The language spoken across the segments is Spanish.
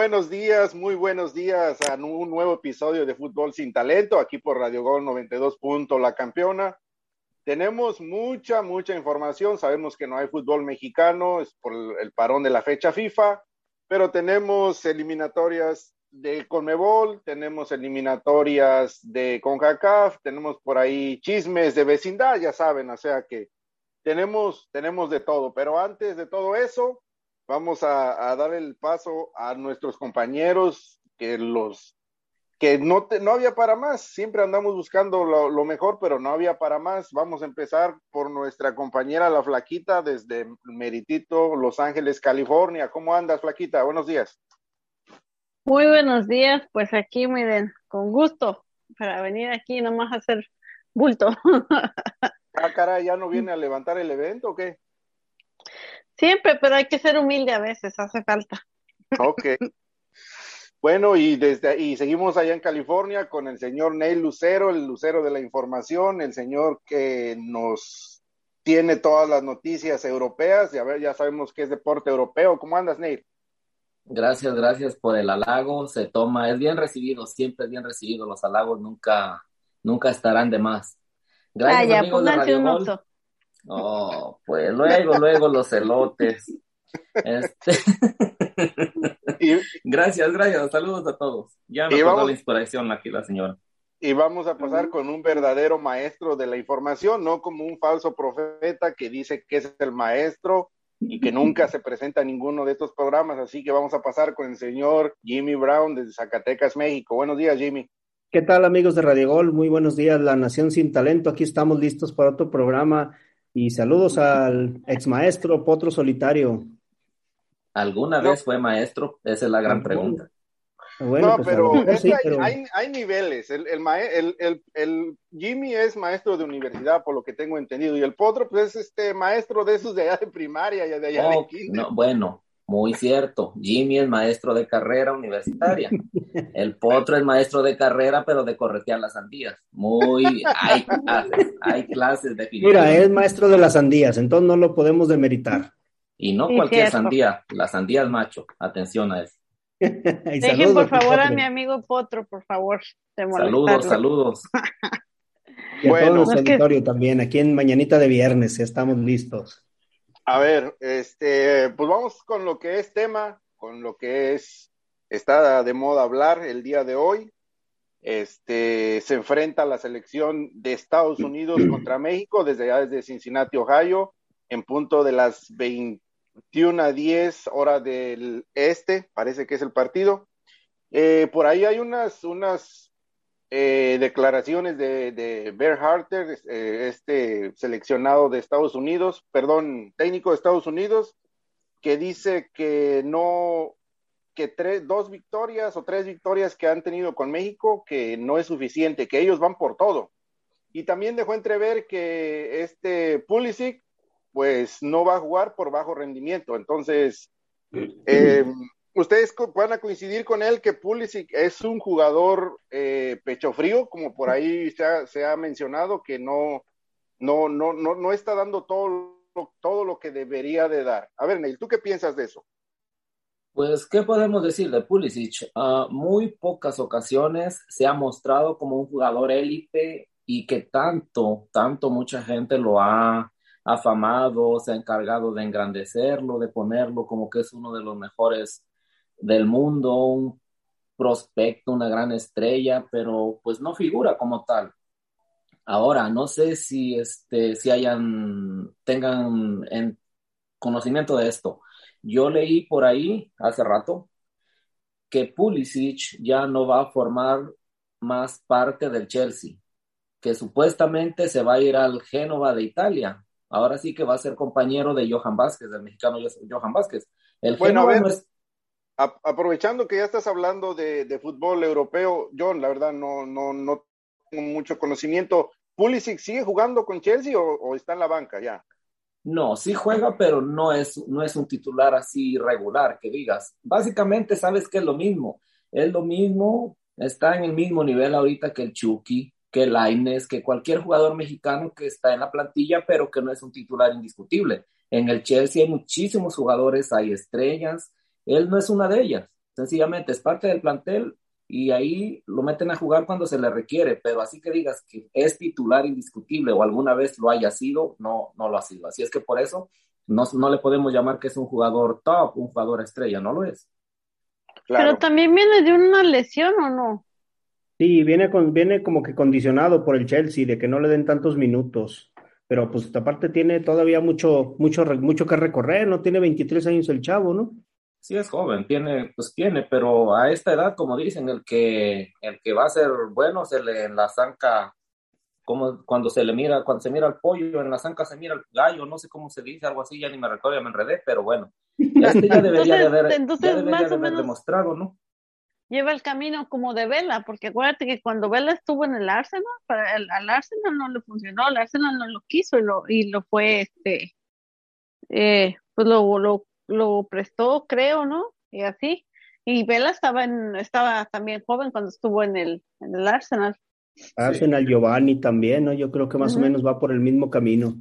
Buenos días, muy buenos días a un nuevo episodio de Fútbol sin Talento, aquí por Radio Gol 92. La Campeona. Tenemos mucha, mucha información. Sabemos que no hay fútbol mexicano, es por el parón de la fecha FIFA, pero tenemos eliminatorias de Conmebol, tenemos eliminatorias de CONCACAF, tenemos por ahí chismes de vecindad, ya saben, o sea que tenemos, tenemos de todo. Pero antes de todo eso, vamos a, dar el paso a nuestros compañeros que los que no, no había para más, siempre andamos buscando lo, mejor, pero no había para más. Vamos a empezar por nuestra compañera La Flaquita desde Meritito, Los Ángeles, California. ¿Cómo andas, Flaquita? Buenos días. Muy buenos días, pues aquí miren, con gusto para venir aquí nomás a hacer bulto. ah, cara, ¿ya no viene a levantar el evento o qué? Siempre, pero hay que ser humilde a veces, hace falta. Ok. Bueno, y desde y seguimos allá en California con el señor Neil Lucero, el Lucero de la Información, el señor que nos tiene todas las noticias europeas, y a ver, ya sabemos que es deporte europeo. ¿Cómo andas, Neil? Gracias, gracias por el halago. Se toma, es bien recibido, siempre es bien recibido. Los halagos nunca, nunca estarán de más. Gracias, ya, amigos de un Oh, pues luego, luego los elotes. Este... gracias, gracias. Saludos a todos. Ya me vamos... la inspiración aquí la señora. Y vamos a pasar con un verdadero maestro de la información, no como un falso profeta que dice que es el maestro y que nunca se presenta en ninguno de estos programas. Así que vamos a pasar con el señor Jimmy Brown desde Zacatecas, México. Buenos días, Jimmy. ¿Qué tal, amigos de Radio Gol? Muy buenos días, La Nación Sin Talento. Aquí estamos listos para otro programa y saludos al ex maestro Potro Solitario. ¿Alguna vez fue maestro? Esa es la gran pregunta. no, pues, pero, hay, niveles. El, el, Jimmy es maestro de universidad, por lo que tengo entendido, y el Potro, pues es este maestro de esos de allá de primaria y de allá de kinder. No, bueno, muy cierto. Jimmy es maestro de carrera universitaria. El potro es maestro de carrera, pero de corretear las sandías. Muy, hay clases, hay clases de Mira, es maestro de las sandías, entonces no lo podemos demeritar. Y no cualquier sandía, la sandía es macho. Atención a eso. Dejen por favor a mi amigo Potro, por favor. Saludos, saludos. y a bueno, todo nuestro también, aquí en Mañanita de Viernes, estamos listos. A ver, este, pues vamos con lo que es tema, con lo que es, está de moda hablar el día de hoy. Este, se enfrenta la selección de Estados Unidos contra México desde allá desde Cincinnati, Ohio, en punto de las 21 a 10 hora del este, parece que es el partido. Eh, por ahí hay unas, unas eh, declaraciones de, de Bear Harter, eh, este seleccionado de Estados Unidos, perdón, técnico de Estados Unidos, que dice que no, que tres, dos victorias o tres victorias que han tenido con México, que no es suficiente, que ellos van por todo. Y también dejó entrever que este Pulisic, pues no va a jugar por bajo rendimiento. Entonces, eh, ustedes van a coincidir con él que Pulisic es un jugador eh, pecho frío, como por ahí se ha, mencionado, que no, no, no, no, no está dando todo, todo lo que debería de dar. A ver, Neil, ¿tú qué piensas de eso? Pues, ¿qué podemos decir de Pulisic? Uh, muy pocas ocasiones se ha mostrado como un jugador élite y que tanto, tanto mucha gente lo ha afamado, se ha encargado de engrandecerlo, de ponerlo como que es uno de los mejores del mundo, un prospecto, una gran estrella, pero pues no figura como tal. Ahora, no sé si, este, si hayan, tengan en conocimiento de esto. Yo leí por ahí hace rato que Pulisic ya no va a formar más parte del Chelsea, que supuestamente se va a ir al Génova de Italia. Ahora sí que va a ser compañero de Johan Vázquez, del mexicano Johan Vázquez. El bueno, es aprovechando que ya estás hablando de, fútbol europeo, John, la verdad no, no, no tengo mucho conocimiento. ¿Pulisic sigue jugando con Chelsea o, está en la banca ya? No, sí juega, pero no es, no es un titular así regular, que digas. Básicamente sabes que es lo mismo. Es lo mismo, está en el mismo nivel ahorita que el Chucky, que el Aines, que cualquier jugador mexicano que está en la plantilla, pero que no es un titular indiscutible. En el Chelsea hay muchísimos jugadores, hay estrellas, él no es una de ellas. sencillamente es parte del plantel y ahí lo meten a jugar cuando se le requiere, pero así que digas que es titular indiscutible o alguna vez lo haya sido, no, no lo ha sido. Así es que por eso no, no le podemos llamar que es un jugador top, un jugador estrella, no lo es. Pero también viene de una lesión o no? Sí, viene, con, viene como que condicionado por el Chelsea de que no le den tantos minutos. Pero pues aparte tiene todavía mucho, mucho, mucho que recorrer, no tiene 23 años el chavo, ¿no? Sí es joven, tiene, pues tiene, pero a esta edad, como dicen, el que, el que va a ser bueno se le en la zanca, como cuando se le mira, cuando se mira al pollo, en la zanca se mira el gallo, no sé cómo se dice, algo así, ya ni me recuerdo, ya me enredé, pero bueno, este ya debería de haber, ya debería de haber demostrado, ¿no? Lleva el camino como de Vela, porque acuérdate que cuando Vela estuvo en el Arsenal, para el, al Arsenal no le funcionó, el Arsenal no lo quiso y lo, y lo fue, este, eh, pues lo, lo lo prestó, creo, ¿no? Y así. Y Vela estaba en, estaba también joven cuando estuvo en el, en el Arsenal. Arsenal Giovanni también, ¿no? Yo creo que más o menos va por el mismo camino.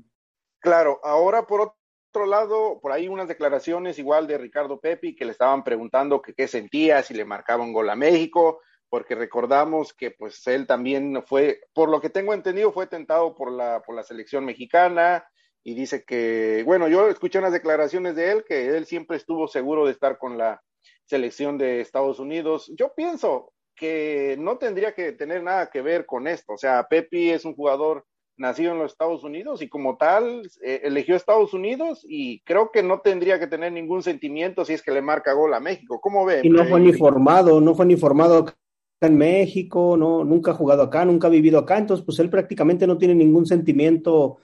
Claro, ahora por otro lado, por ahí unas declaraciones igual de Ricardo Pepi que le estaban preguntando que qué sentía, si le marcaba un gol a México, porque recordamos que pues él también fue, por lo que tengo entendido, fue tentado por la, por la selección mexicana, y dice que, bueno, yo escuché unas declaraciones de él, que él siempre estuvo seguro de estar con la selección de Estados Unidos. Yo pienso que no tendría que tener nada que ver con esto. O sea, Pepi es un jugador nacido en los Estados Unidos y como tal eh, eligió Estados Unidos y creo que no tendría que tener ningún sentimiento si es que le marca gol a México. ¿Cómo ve? Y no fue ni formado, no fue ni formado acá en México, no, nunca ha jugado acá, nunca ha vivido acá, entonces pues él prácticamente no tiene ningún sentimiento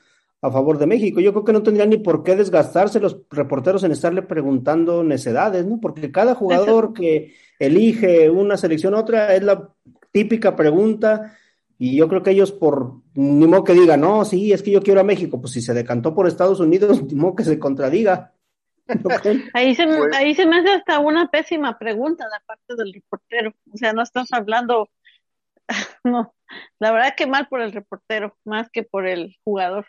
a favor de México. Yo creo que no tendrían ni por qué desgastarse los reporteros en estarle preguntando necedades, ¿no? Porque cada jugador que elige una selección u otra es la típica pregunta y yo creo que ellos por, ni modo que digan, no, sí, es que yo quiero a México, pues si se decantó por Estados Unidos, ni modo que se contradiga. ahí, se, pues ahí se me hace hasta una pésima pregunta de parte del reportero. O sea, no estás hablando, no, la verdad que mal por el reportero, más que por el jugador.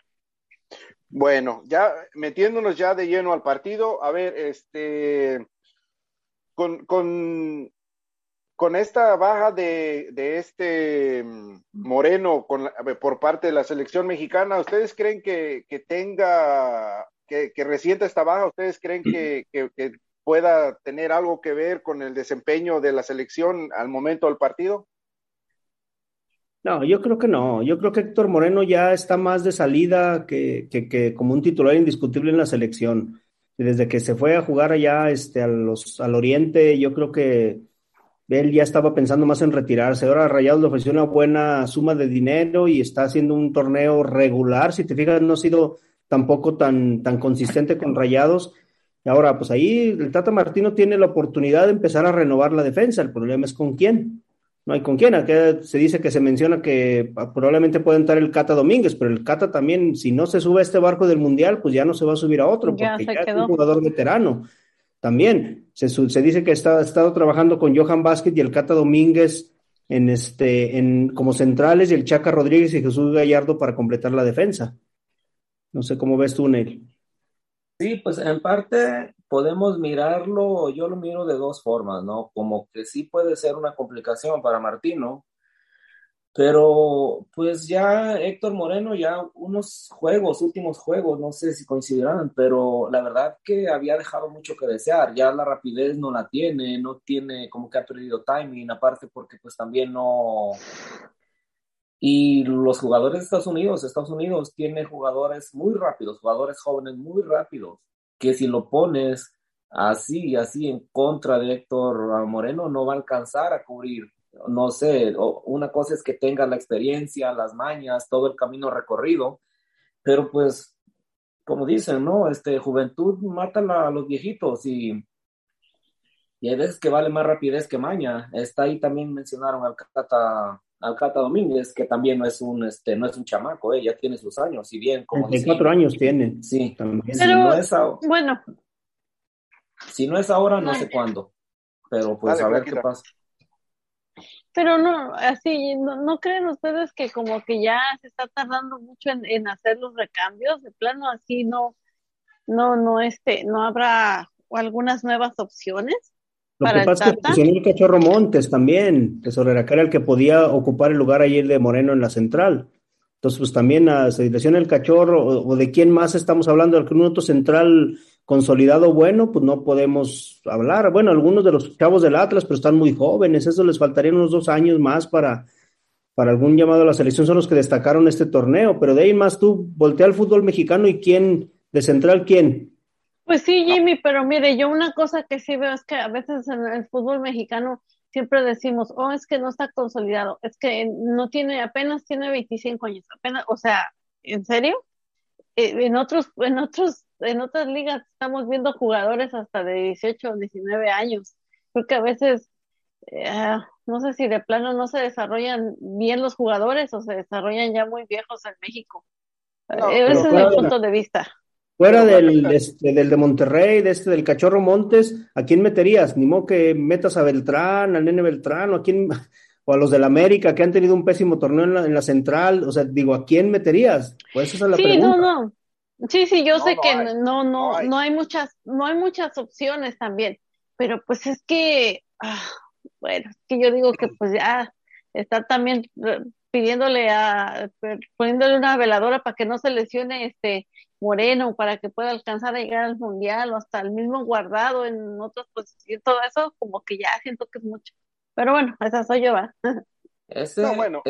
Bueno, ya metiéndonos ya de lleno al partido, a ver, este, con, con, con esta baja de, de este mm, Moreno con por parte de la selección mexicana, ¿ustedes creen que, que tenga, que, que, resienta esta baja? ¿Ustedes creen que, que, pueda tener algo que ver con el desempeño de la selección al momento del partido? No, yo creo que no. Yo creo que Héctor Moreno ya está más de salida que, que, como un titular indiscutible en la selección. Desde que se fue a jugar allá este, a los, al oriente, yo creo que él ya estaba pensando más en retirarse. Ahora Rayados le ofreció una buena suma de dinero y está haciendo un torneo regular. Si te fijas, no ha sido tampoco tan, tan consistente con Rayados. Ahora, pues ahí el Tata Martino tiene la oportunidad de empezar a renovar la defensa. El problema es con quién no hay con quién. Aquí se dice que se menciona que probablemente puede entrar el Cata Domínguez, pero el Cata también, si no se sube a este barco del Mundial, pues ya no se va a subir a otro, porque ya es un jugador veterano. También se, se dice que está, ha estado trabajando con Johan Vázquez y el Cata Domínguez en este, en, como centrales y el Chaca Rodríguez y Jesús Gallardo para completar la defensa. No sé cómo ves tú, Neil. Sí, pues en parte podemos mirarlo, yo lo miro de dos formas, ¿no? Como que sí puede ser una complicación para Martino, pero pues ya Héctor Moreno, ya unos juegos, últimos juegos, no sé si coincidirán, pero la verdad que había dejado mucho que desear, ya la rapidez no la tiene, no tiene como que ha perdido timing, aparte porque pues también no, y los jugadores de Estados Unidos, Estados Unidos tiene jugadores muy rápidos, jugadores jóvenes muy rápidos, que si lo pones así y así en contra de Héctor Moreno, no va a alcanzar a cubrir. No sé, una cosa es que tenga la experiencia, las mañas, todo el camino recorrido, pero pues, como dicen, ¿no? Este, juventud mata a los viejitos y, y hay veces que vale más rapidez que maña. Está ahí también mencionaron al Cata Alcata Domínguez, que también no es un, este, no es un chamaco, eh, ya tiene sus años, si bien como... 24 años tiene. Sí, también. si no es bueno. Si no es ahora, no sé cuándo, pero pues a ver qué pasa. Pero no, así, no, creen ustedes que como que ya se está tardando mucho en, en hacer los recambios? De plano, así no, no, no, este, no habrá algunas nuevas opciones. Lo que pasa es que funcionó el Cachorro Montes también, tesorera, que era el que podía ocupar el lugar ayer de Moreno en la central. Entonces, pues también a situación el Cachorro, o, de quién más estamos hablando, algún otro central consolidado bueno, pues no podemos hablar. Bueno, algunos de los chavos del Atlas, pero están muy jóvenes, eso les faltarían unos dos años más para, para algún llamado a la selección, son los que destacaron este torneo, pero de ahí más tú voltea al fútbol mexicano y quién, de central, quién. Pues sí, Jimmy, pero mire, yo una cosa que sí veo es que a veces en el fútbol mexicano siempre decimos, oh, es que no está consolidado, es que no tiene, apenas tiene 25 años, apenas, o sea, ¿en serio? Eh, en otros, en otros, en otras ligas estamos viendo jugadores hasta de 18 o 19 años, porque a veces, eh, no sé si de plano no se desarrollan bien los jugadores o se desarrollan ya muy viejos en México. Ese es mi punto de vista. Fuera del, este, del de Monterrey, de este del Cachorro Montes, ¿a quién meterías? Ni modo que metas a Beltrán, al nene Beltrán, o a quién, o a los del América que han tenido un pésimo torneo en la, central, o sea, digo, ¿a quién meterías? Pues esa es la sí, no, no. Sí, sí, yo sé que no, no, no hay. muchas, no hay muchas opciones también, pero pues es que, ah, bueno, es que yo digo que pues ya está también eh, pidiéndole a, poniéndole una veladora para que no se lesione este Moreno para que pueda alcanzar a llegar al mundial o hasta el mismo guardado en otras posiciones, todo eso como que ya siento que es mucho. Pero bueno, esa soy yo, ¿va? no, bueno,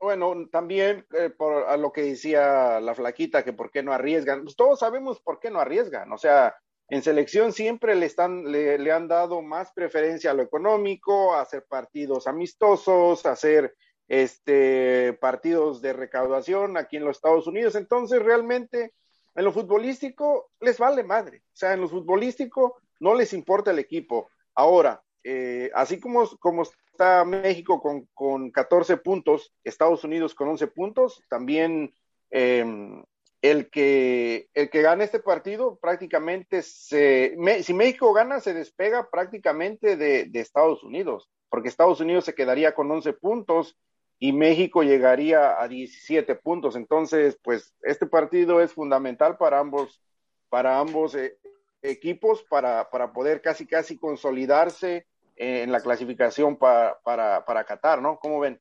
bueno, también eh, por a lo que decía la flaquita, que por qué no arriesgan, pues todos sabemos por qué no arriesgan, o sea, en selección siempre le están, le, le han dado más preferencia a lo económico, a hacer partidos amistosos, a hacer este partidos de recaudación aquí en los Estados Unidos, entonces realmente en lo futbolístico les vale madre. O sea, en lo futbolístico no les importa el equipo. Ahora, eh, así como, como está México con, con 14 puntos, Estados Unidos con 11 puntos, también em, el, que, el que gane este partido prácticamente se... si México gana, se despega prácticamente de, Estados Unidos, porque Estados Unidos se quedaría con 11 puntos y México llegaría a 17 puntos. Entonces, pues este partido es fundamental para ambos, para ambos eh, equipos para, para, poder casi casi consolidarse en la clasificación para, para, para Qatar, ¿no? ¿Cómo ven?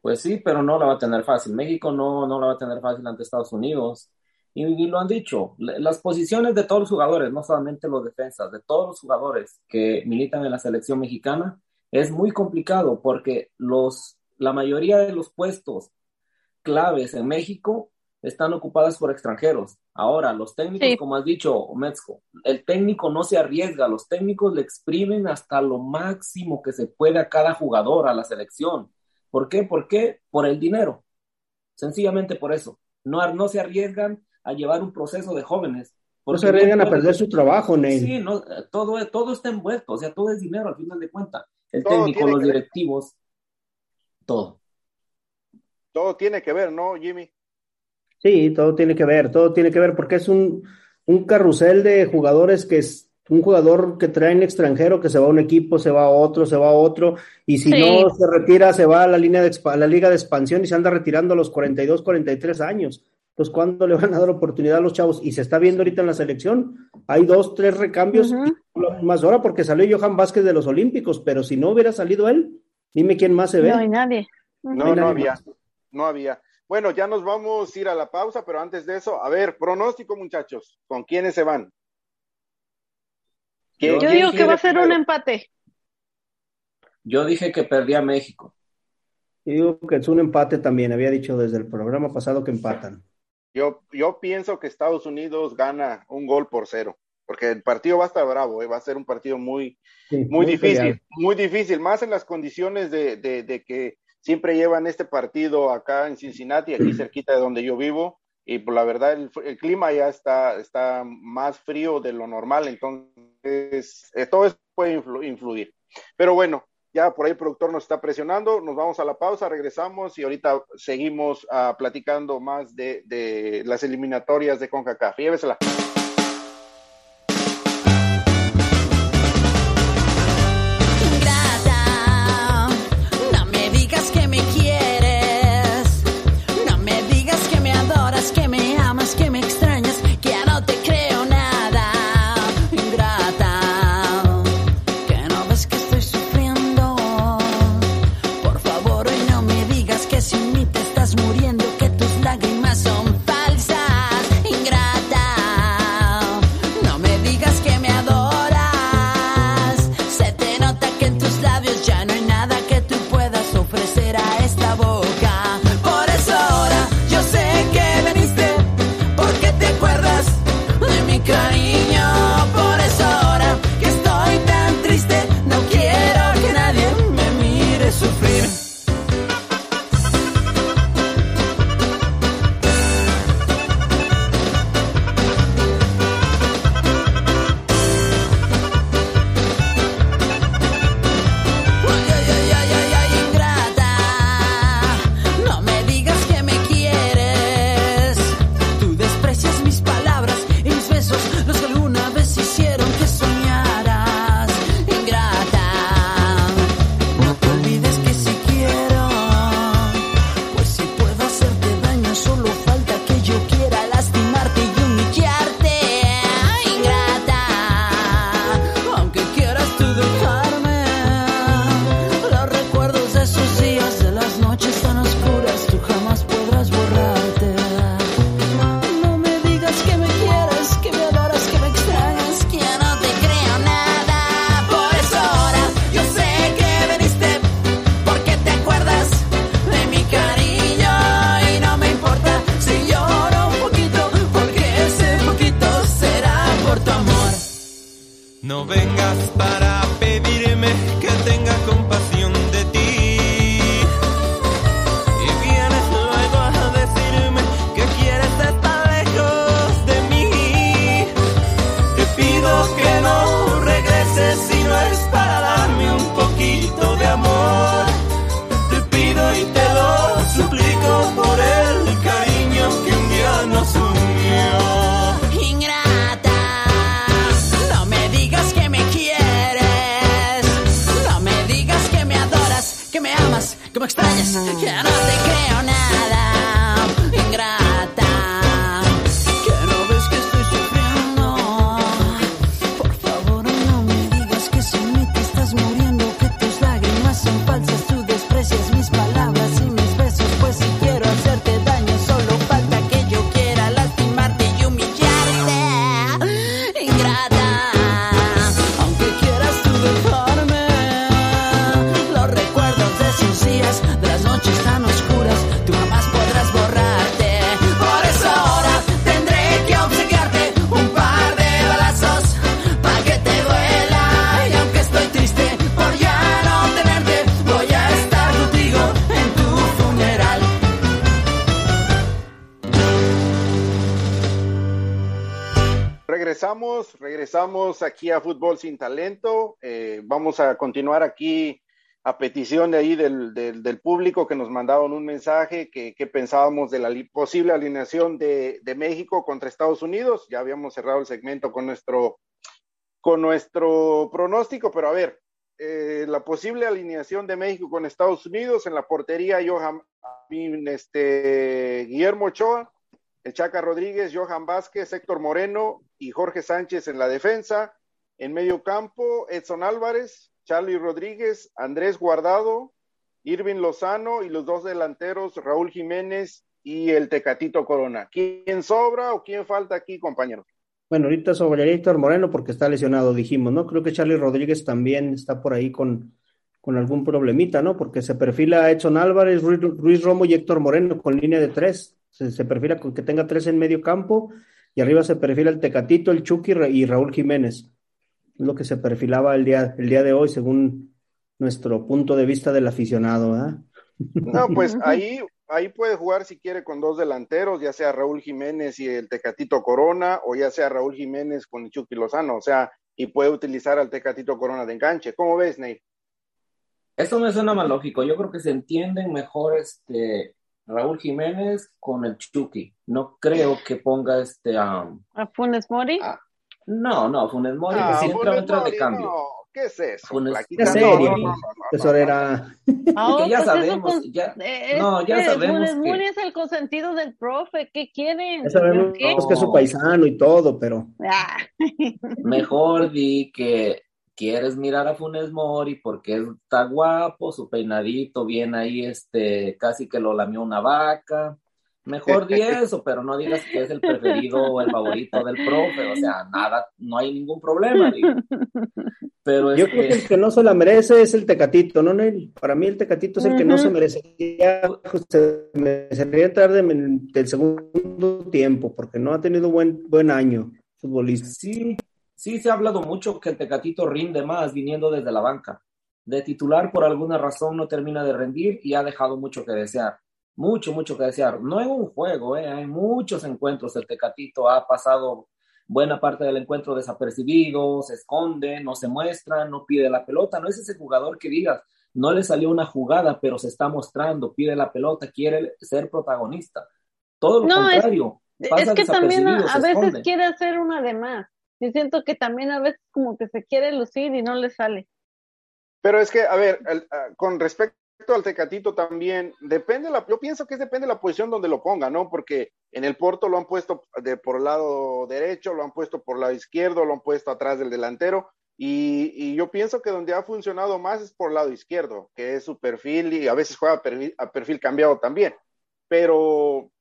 Pues sí, pero no la va a tener fácil. México no, no la va a tener fácil ante Estados Unidos. Y, y, lo han dicho, las posiciones de todos los jugadores, no solamente los defensas, de todos los jugadores que militan en la selección mexicana, es muy complicado porque los, la mayoría de los puestos claves en México están ocupadas por extranjeros. Ahora, los técnicos, como has dicho, Metzko, el técnico no se arriesga, los técnicos le exprimen hasta lo máximo que se puede a cada jugador, a la selección. ¿Por qué? ¿Por qué? Por el dinero. Sencillamente por eso. No, no se arriesgan a llevar un proceso de jóvenes. No se arriesgan a perder su trabajo, Ney. Sí, no, todo, todo está envuelto, o sea, todo es dinero al final de cuentas el técnico, los directivos, todo. Todo tiene que ver, ¿no, Jimmy? Sí, todo tiene que ver, todo tiene que ver, porque es un, un carrusel de jugadores que es un jugador que trae en extranjero, que se va a un equipo, se va a otro, se va a otro, y si no se retira, se va a la línea de la liga de expansión y se anda retirando a los 42, 43 años. Pues ¿cuándo le van a dar oportunidad a los chavos? Y se está viendo ahorita en la selección, hay dos, tres recambios, más ahora porque salió Johan Vázquez de los Olímpicos, pero si no hubiera salido él, dime quién más se ve. No hay nadie. No, no, había, no había. Bueno, ya nos vamos a ir a la pausa, pero antes de eso, a ver, pronóstico muchachos, ¿con quiénes se van? Yo digo que va a ser un empate. Yo dije que perdía México. Yo digo que es un empate también, había dicho desde el programa pasado que empatan. Yo, yo pienso que Estados Unidos gana un gol por cero, porque el partido va a estar bravo, ¿eh? va a ser un partido muy, muy, difícil, muy difícil, más en las condiciones de, de, que siempre llevan este partido acá en Cincinnati, aquí cerquita de donde yo vivo, y por pues, la verdad el, el, clima ya está, está más frío de lo normal, entonces eh, todo eso puede influir. Pero bueno, ya por ahí el productor nos está presionando, nos vamos a la pausa, regresamos y ahorita seguimos uh, platicando más de, de, las eliminatorias de CONCACAF. Llévesela. Aquí a Fútbol Sin Talento. Eh, vamos a continuar aquí a petición de ahí del, del, público que nos mandaron un mensaje que, que pensábamos de la posible alineación de, de México contra Estados Unidos. Ya habíamos cerrado el segmento con nuestro, con nuestro pronóstico, pero a ver, eh, la posible alineación de México con Estados Unidos en la portería, Johan, este, Guillermo Ochoa, el Chaca Rodríguez, Johan Vázquez, Héctor Moreno y Jorge Sánchez en la defensa. En medio campo, Edson Álvarez, Charlie Rodríguez, Andrés Guardado, Irving Lozano y los dos delanteros, Raúl Jiménez y el Tecatito Corona. ¿Quién sobra o quién falta aquí, compañeros? Bueno, ahorita sobre Héctor Moreno porque está lesionado, dijimos, ¿no? Creo que Charlie Rodríguez también está por ahí con, con algún problemita, ¿no? Porque se perfila Edson Álvarez, Ruiz, Romo y Héctor Moreno con línea de tres. Se, se perfila con que tenga tres en medio campo y arriba se perfila el Tecatito, el Chucky y Ra- y Raúl Jiménez. Es lo que se perfilaba el día, el día de hoy según nuestro punto de vista del aficionado, ¿verdad? No, pues ahí, ahí puede jugar si quiere con dos delanteros, ya sea Raúl Jiménez y el Tecatito Corona, o ya sea Raúl Jiménez con el Chucky Lozano, o sea, y puede utilizar al Tecatito Corona de enganche. ¿Cómo ves, Ney? Eso me suena más lógico. Yo creo que se entienden mejor este Raúl Jiménez con el Chucky. No creo que ponga este a ¿A Funes Mori? Ah, no, no, Funes Mori, Ah, que si entra, Funes entra de cambio. no, ¿qué es eso? Funes- No, serie, no, no, no, tesorera. Ah, que ya pues sabemos, con- ya- eh, no, ya que sabemos Funes que- Mori es el consentido del profe. ¿Qué quieren? Ya sabemos ¿Qué? que es su paisano y todo, pero Ah, Mejor di que quieres mirar a Funes Mori porque está guapo, su peinadito bien ahí, este, casi que lo lamió una vaca. Mejor di eso, pero no digas que es el preferido o el favorito del profe, o sea, nada, no hay ningún problema, digo. Pero yo creo que este, el que no se la merece es el Tecatito, ¿no, Nel? Para mí el Tecatito es el que no se merecería, se merecería entrar de- del segundo tiempo, porque no ha tenido buen, buen año futbolista. Sí, sí se ha hablado mucho que el Tecatito rinde más viniendo desde la banca. De titular por alguna razón no termina de rendir y ha dejado mucho que desear. Mucho, mucho que desear. No en un juego, ¿eh? hay muchos encuentros. El Tecatito ha pasado buena parte del encuentro desapercibido, se esconde, no se muestra, no pide la pelota. No es ese jugador que digas, no le salió una jugada, pero se está mostrando, pide la pelota, quiere ser protagonista. Todo lo No, es- contrario. pasa es que también a, veces esconde. quiere hacer una de más. Yo siento que también a veces como que se quiere lucir y no le sale. Pero es que, a ver, el- ah, con respecto al Tecatito también, depende la, yo pienso que depende de la posición donde lo ponga, ¿no? Porque en el Porto lo han puesto de por el lado derecho, lo han puesto por el lado izquierdo, lo han puesto atrás del delantero, y, y yo pienso que donde ha funcionado más es por el lado izquierdo, que es su perfil y a veces juega a perfil, a perfil cambiado también. Pero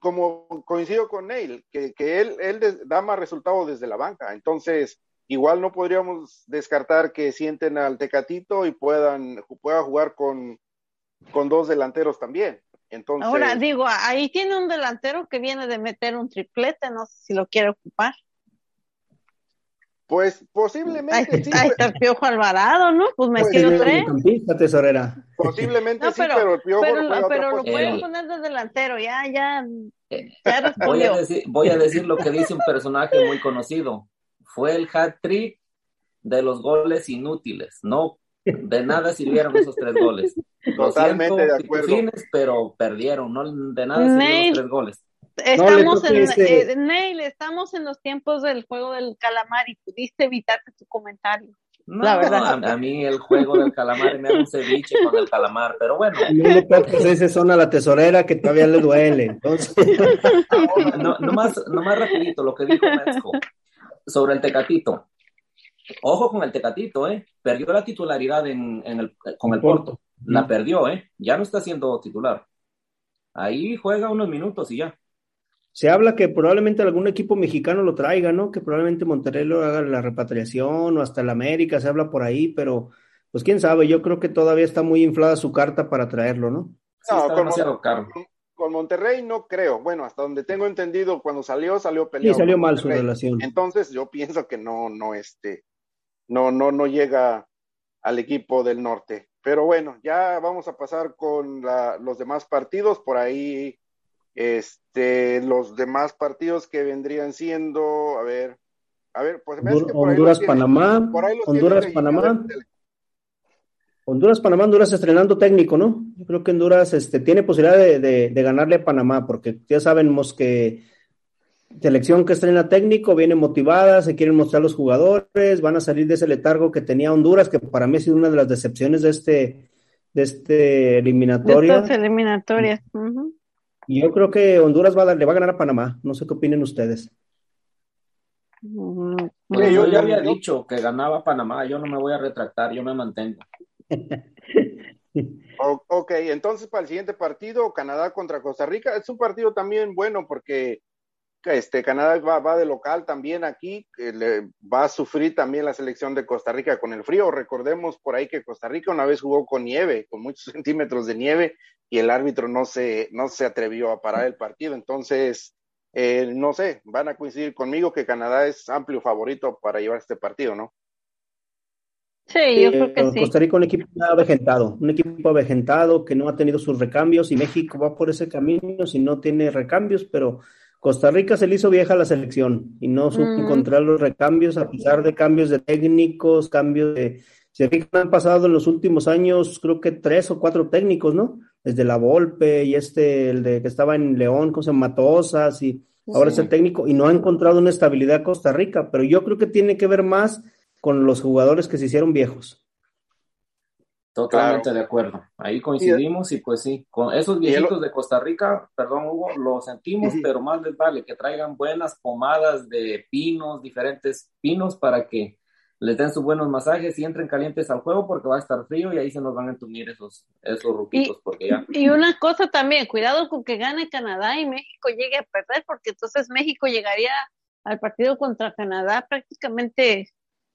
como coincido con Neil, que, que él, él da más resultado desde la banca, entonces igual no podríamos descartar que sienten al Tecatito y puedan pueda jugar con, con dos delanteros también. Entonces, Ahora digo, ahí tiene un delantero que viene de meter un triplete, no sé si lo quiere ocupar. Pues posiblemente sí, ahí pues, está el Piojo Alvarado, ¿no? Pues Pues, metió sí, tres. Campista, tesorera. posiblemente No, sí, pero, pero el Piojo pero, pero lo pueden El- poner de delantero, ya, ya, Eh, ya Voy a, respondió. decir, voy a decir lo que dice un personaje muy conocido. Fue el hat trick de los goles inútiles. No, de nada sirvieron esos tres goles. Lo Totalmente siento, de acuerdo. pitufines, pero perdieron. No, de nada sirvieron los tres goles. Estamos en, ese- eh, Neil, estamos en los tiempos del juego del calamar y pudiste evitarte tu comentario. No, La verdad. A, a mí el juego del calamar me hace un ceviche con el calamar, pero bueno, No le toques ese son a la tesorera que todavía le duele. Entonces, no, nomás, nomás rapidito lo que dijo Metzko sobre el Tecatito. Ojo con el Tecatito, ¿eh? Perdió la titularidad en, en el, con el Porto. La perdió, ¿eh? Ya no está siendo titular. Ahí juega unos minutos y ya. Se habla que probablemente algún equipo mexicano lo traiga, ¿no? Que probablemente Monterrey lo haga la repatriación o hasta el América, se habla por ahí, pero pues quién sabe, yo creo que todavía está muy inflada su carta para traerlo, ¿no? Sí, No, está con demasiado caro. Con Monterrey no creo. Bueno, hasta donde tengo entendido, cuando salió, salió Sí, peleado. salió con mal su Monterrey. relación. Entonces yo pienso que no, no, este, no, no, no llega al equipo del norte. Pero bueno, ya vamos a pasar con la- los demás partidos. Por ahí, este, los demás partidos que vendrían siendo, a ver, a ver, pues me hace que por ahí Honduras, Panamá, por ahí los Honduras, Panamá. Honduras, Panamá, Honduras estrenando técnico, ¿no? Yo creo que Honduras este, tiene posibilidad de, de- de ganarle a Panamá, porque ya sabemos que selección que estrena técnico viene motivada, se quieren mostrar los jugadores, van a salir de ese letargo que tenía Honduras, que para mí ha sido una de las decepciones de este, de este De eliminatoria. estas eliminatorias. Y yo creo que Honduras va a dar- le va a ganar a Panamá. No sé qué opinen ustedes. Yo- ya había dicho que ganaba Panamá, yo no me voy a retractar, yo me mantengo. O- ok, entonces para el siguiente partido, Canadá contra Costa Rica, es un partido también bueno porque este, Canadá va, va de local también aquí, que le, va a sufrir también la selección de Costa Rica con el frío. Recordemos por ahí que Costa Rica una vez jugó con nieve, con muchos centímetros de nieve, y el árbitro no se, no se atrevió a parar el partido. Entonces, eh, no sé, van a coincidir conmigo que Canadá es amplio favorito para llevar este partido, ¿no? Sí, yo creo que sí. Costa Rica un equipo avejentado, un equipo avejentado que no ha tenido sus recambios y México va por ese camino si no tiene recambios, pero Costa Rica se le hizo vieja la selección y no supo Ujú. encontrar los recambios a pesar de cambios de técnicos, cambios de... Se fijan, han pasado en los últimos años creo que tres o cuatro técnicos, ¿no? Desde la Volpe y este, el de que estaba en León, con Matosas y ahora es el técnico y no ha encontrado una estabilidad Costa Rica, pero yo creo que tiene que ver más con los jugadores que se hicieron viejos. Totalmente Claro. de acuerdo. Ahí coincidimos y pues sí, con esos viejitos de Costa Rica, perdón Hugo, lo sentimos, pero más les vale que traigan buenas pomadas de pinos, diferentes pinos para que les den sus buenos masajes y entren calientes al juego porque va a estar frío y ahí se nos van a entumir esos, esos ruquitos porque ya. Y una cosa también, cuidado con que gane Canadá y México llegue a perder, porque entonces México llegaría al partido contra Canadá prácticamente,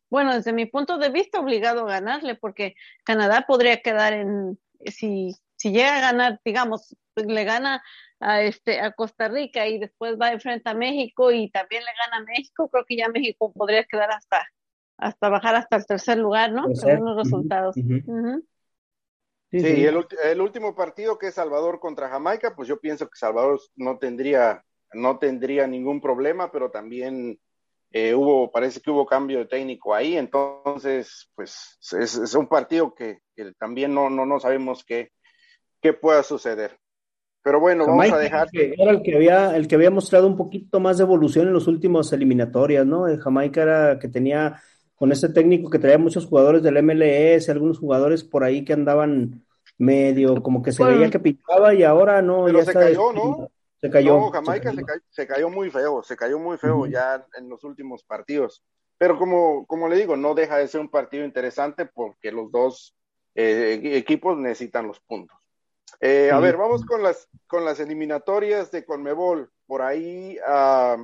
bueno, desde mi punto de vista, obligado a ganarle, porque Canadá podría quedar en, si, si llega a ganar, digamos, le gana a este a Costa Rica y después va enfrente a México y también le gana a México, creo que ya México podría quedar hasta hasta bajar hasta el tercer lugar, ¿no? Según los resultados. Sí, Sí, sí. El, el último partido que es Salvador contra Jamaica, pues yo pienso que Salvador no tendría, no tendría ningún problema, pero también eh, hubo, parece que hubo cambio de técnico ahí, entonces, pues es, es un partido que, que también no, no, no sabemos qué, qué pueda suceder. Pero bueno, vamos a dejar. que era el que había, el que había mostrado un poquito más de evolución en los últimos eliminatorias, ¿no? El Jamaica era que tenía con ese técnico que traía muchos jugadores del MLS, algunos jugadores por ahí que andaban medio, como que se Bueno. veía que pintaba y ahora no, Pero ya se cayó, ¿no? Se cayó. No, Jamaica se se cayó. se cayó muy feo, se cayó muy feo ya en los últimos partidos. Pero como, como le digo, no deja de ser un partido interesante porque los dos eh, equipos necesitan los puntos. Eh, a ver, vamos con las, con las eliminatorias de Conmebol. Por ahí ah,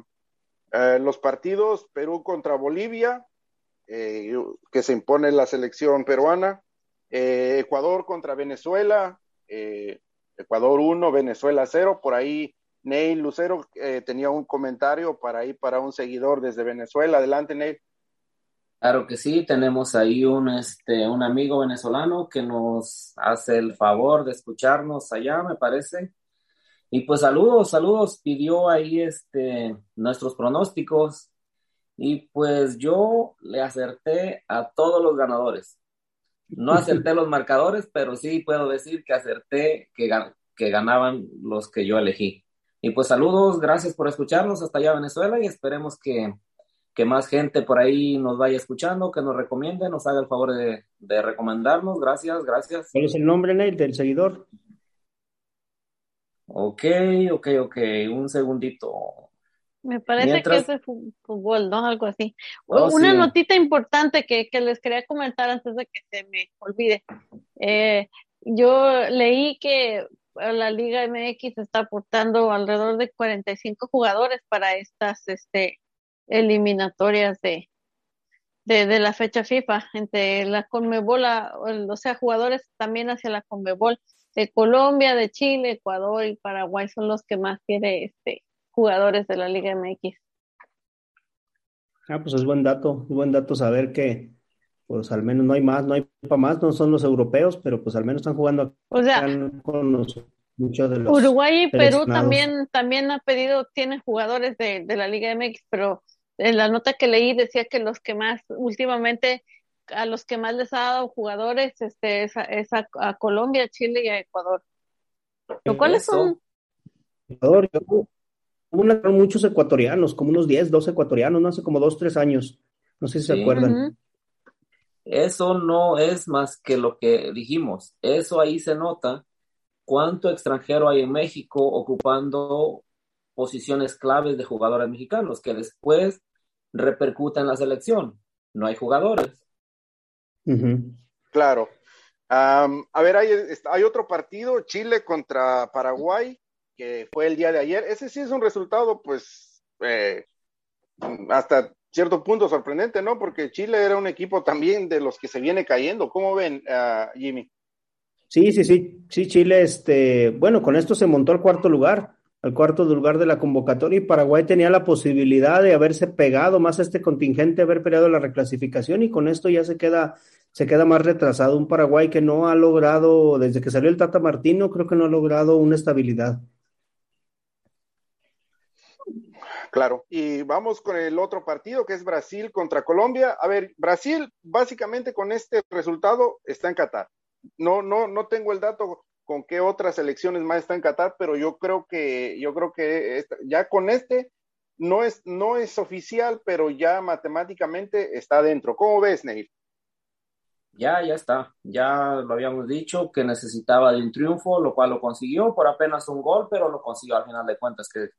eh, los partidos Perú contra Bolivia, eh, que se impone la selección peruana, eh, Ecuador contra Venezuela, eh, Ecuador 1, Venezuela 0, por ahí Neil Lucero tenía un comentario para ahí para un seguidor desde Venezuela. Adelante, Neil. Claro que sí, tenemos ahí un, este, un amigo venezolano que nos hace el favor de escucharnos allá, me parece. Y pues saludos, saludos, pidió ahí este, nuestros pronósticos y pues yo le acerté a todos los ganadores. No acerté los marcadores, pero sí puedo decir que acerté que, que ganaban los que yo elegí. Y pues saludos, gracias por escucharnos hasta allá Venezuela y esperemos que, que más gente por ahí nos vaya escuchando, que nos recomiende, nos haga el favor de, de recomendarnos. Gracias, gracias. ¿Cuál es el nombre, del seguidor? Ok, ok, ok, un segundito. Me parece Mientras- que es fútbol, ¿no? Algo así. Oh, Una sí. notita importante que, que les quería comentar antes de que se me olvide. Eh, yo leí que la Liga MX está aportando alrededor de 45 jugadores para estas este, eliminatorias de, de, de la fecha FIFA entre la Conmebol, o sea, jugadores también hacia la Conmebol de Colombia, de Chile, Ecuador y Paraguay son los que más tiene este jugadores de la Liga MX. Ah, pues es buen dato, es buen dato saber que, pues al menos no hay más, no hay para más, no son los europeos, pero pues al menos están jugando O sea, acá con los- muchos de los Uruguay y Perú también, también ha pedido, tienen jugadores de, de la Liga MX, pero en la nota que leí decía que los que más, últimamente, a los que más les ha dado jugadores, este, es a, es a- a Colombia, Chile y a Ecuador. Lo cual es un, Ecuador, yo- muchos ecuatorianos, como unos 10, 12 ecuatorianos, no hace como 2, 3 años. No sé si se acuerdan. Eso no es más que lo que dijimos. Eso ahí se nota cuánto extranjero hay en México ocupando posiciones claves de jugadores mexicanos que después repercuten en la selección. No hay jugadores. Claro. A ver, hay, hay otro partido, Chile contra Paraguay, que fue el día de ayer. Ese sí es un resultado, pues, eh, hasta cierto punto sorprendente, ¿no? Porque Chile era un equipo también de los que se viene cayendo. ¿Cómo ven, ah, Jimmy? Sí, sí, sí, sí, Chile, este, bueno, con esto se montó al cuarto lugar, al cuarto lugar de la convocatoria y Paraguay tenía la posibilidad de haberse pegado más a este contingente, haber peleado la reclasificación y con esto ya se queda, se queda más retrasado. Un Paraguay que no ha logrado, desde que salió el Tata Martino, creo que no ha logrado una estabilidad. Claro. Y vamos con el otro partido, que es Brasil contra Colombia. A ver, Brasil, básicamente con este resultado, está en Qatar. No, no, no tengo el dato con qué otras elecciones más está en Qatar, pero yo creo que, yo creo que esta- ya con este no es, no es oficial, pero ya matemáticamente está dentro. ¿Cómo ves, Neil? Ya, ya está. Ya lo habíamos dicho que necesitaba de un triunfo, lo cual lo consiguió por apenas un gol, pero lo consiguió al final de cuentas que,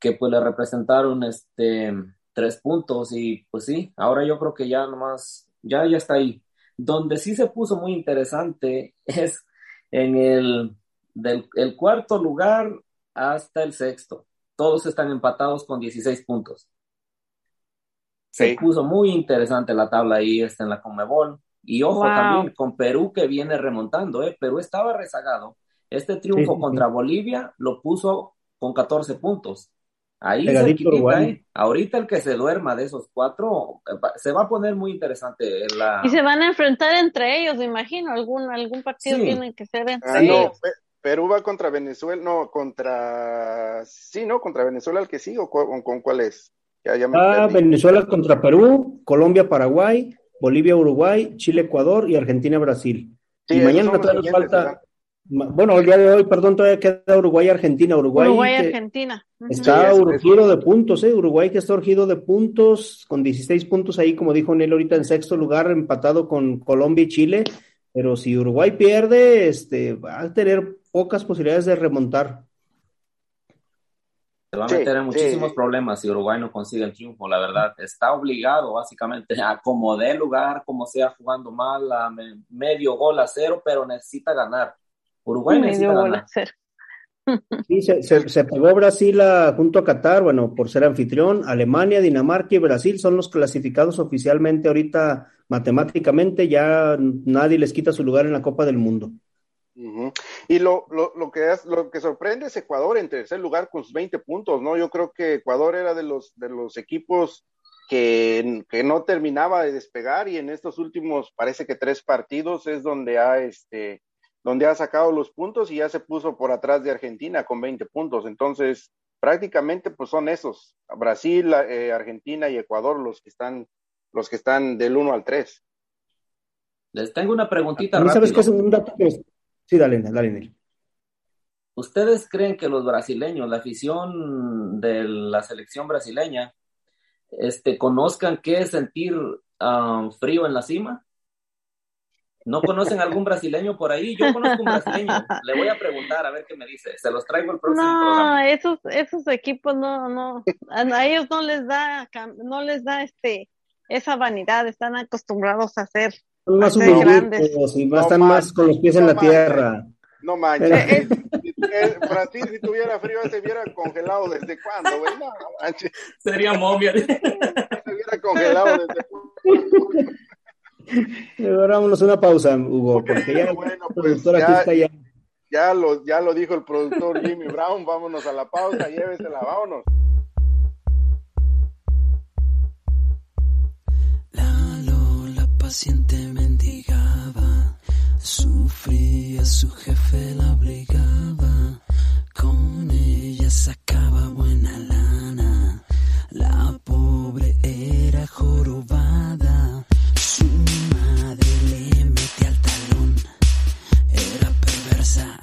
que pues le representaron este tres puntos y pues sí, ahora yo creo que ya nomás, ya, ya está ahí. Donde sí se puso muy interesante es en el del el cuarto lugar hasta el sexto. Todos están empatados con 16 puntos. Se puso muy interesante la tabla ahí está en la Conmebol. Y ojo Wow. también con Perú que viene remontando, ¿eh? Perú estaba rezagado. Este triunfo Sí, sí, contra sí. Bolivia lo puso con 14 puntos. Ahí Uruguay. ¿eh? Ahorita el que se duerma de esos cuatro eh, se va a poner muy interesante la... Y se van a enfrentar entre ellos, me imagino. Algún, algún partido Sí. tiene que ser entre Ah, no, ellos. Pe- Perú va contra Venezuela, no, contra, sí, ¿no? Contra Venezuela el que sí, o cu- con, cuál es. Ya, ya me Ah. Venezuela contra Perú, Colombia, Paraguay, Bolivia, Uruguay, Chile, Ecuador y Argentina, Brasil. Sí, y mañana todavía siguientes, falta, ¿verdad? Bueno, el día de hoy, perdón, todavía queda Uruguay, Argentina, Uruguay, Uruguay, que Argentina. Ujú. está Sí, urgido de puntos, ¿eh? Uruguay que está urgido de puntos, con 16 puntos ahí, como dijo Nel ahorita, en sexto lugar, empatado con Colombia y Chile, pero si Uruguay pierde, este, va a tener pocas posibilidades de remontar. Se va a Sí, meter en sí. muchísimos problemas si Uruguay no consigue el triunfo, la verdad. Está obligado básicamente a como dé lugar, como sea jugando mal, a me- medio gol a cero, pero necesita ganar. Uruguay. Sí, se, se, se pegó Brasil a- junto a Qatar, bueno, por ser anfitrión. Alemania, Dinamarca y Brasil son los clasificados oficialmente ahorita matemáticamente, ya nadie les quita su lugar en la Copa del Mundo. Y lo, lo, lo que es, lo que sorprende es Ecuador en tercer lugar con sus 20 puntos, ¿no? Yo creo que Ecuador era de los, de los equipos que, que no terminaba de despegar y en estos últimos, parece que tres partidos es donde ha, este, donde ha sacado los puntos y ya se puso por atrás de Argentina con 20 puntos. Entonces, prácticamente pues son esos, Brasil, eh, Argentina y Ecuador los que están, los que están del 1 al 3. Les tengo una preguntita ¿No sabes rápido. qué es un dato que- Sí, dale, dale, Neil. ¿Ustedes creen que los brasileños, la afición de la selección brasileña, este, conozcan qué es sentir ah, frío en la cima? ¿No conocen algún brasileño por ahí? Yo conozco un brasileño. Le voy a preguntar a ver qué me dice. Se los traigo el próximo No, programa. esos, esos equipos no, no, a ellos no les da, cam- no les da este, esa vanidad, están acostumbrados a hacer. Son más a ser grandes. y más, No están más, más con los pies en la tierra. No manches. Eh, Si- eh, Brasil, si tuviera frío, se hubiera congelado desde cuándo, güey. No. Sería momia. Se hubiera congelado desde cuándo. Ahora vámonos a una pausa, Hugo, porque ya Bueno, pues, productor aquí ya- está ya. Ya lo, ya lo dijo el productor Jimmy Brown. Vámonos a la pausa, llévesela, vámonos. La Lola paciente mendigaba, sufría, su jefe la obligaba, con ella sacaba buena lana, la pobre era jorobada, su madre le mete al talón, era perversa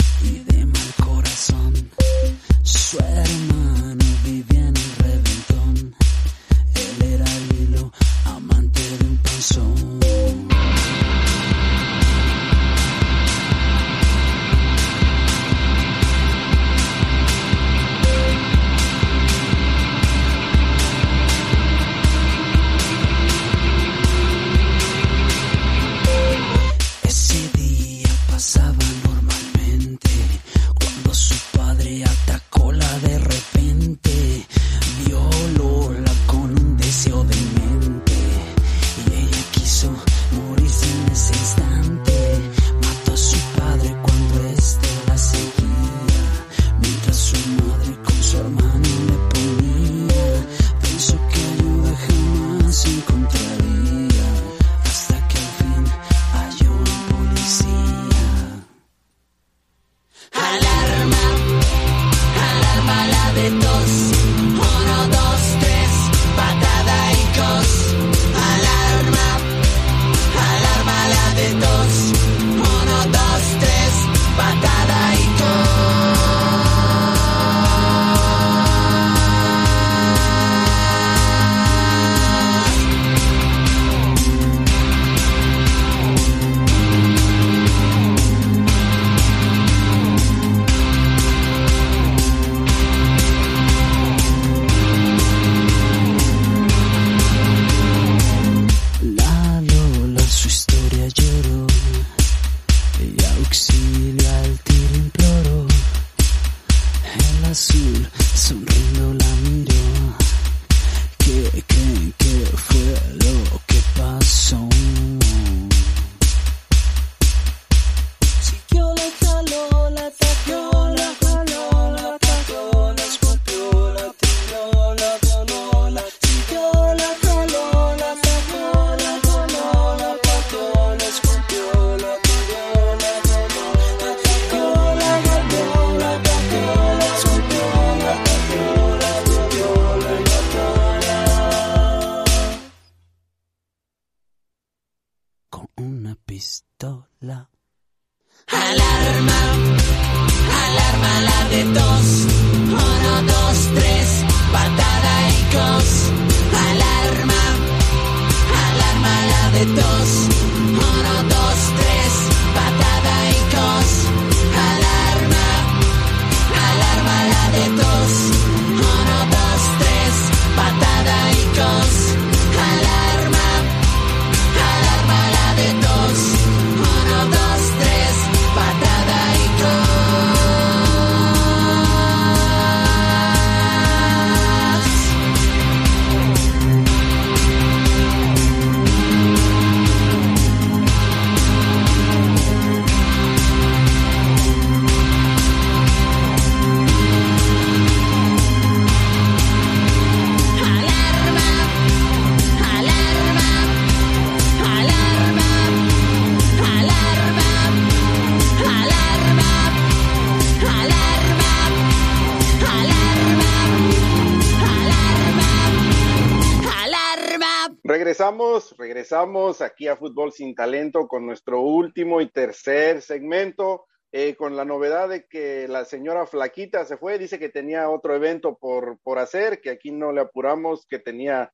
regresamos, aquí a Fútbol Sin Talento con nuestro último y tercer segmento, eh, con la novedad de que la señora Flaquita se fue, dice que tenía otro evento por, por hacer, que aquí no le apuramos, que tenía,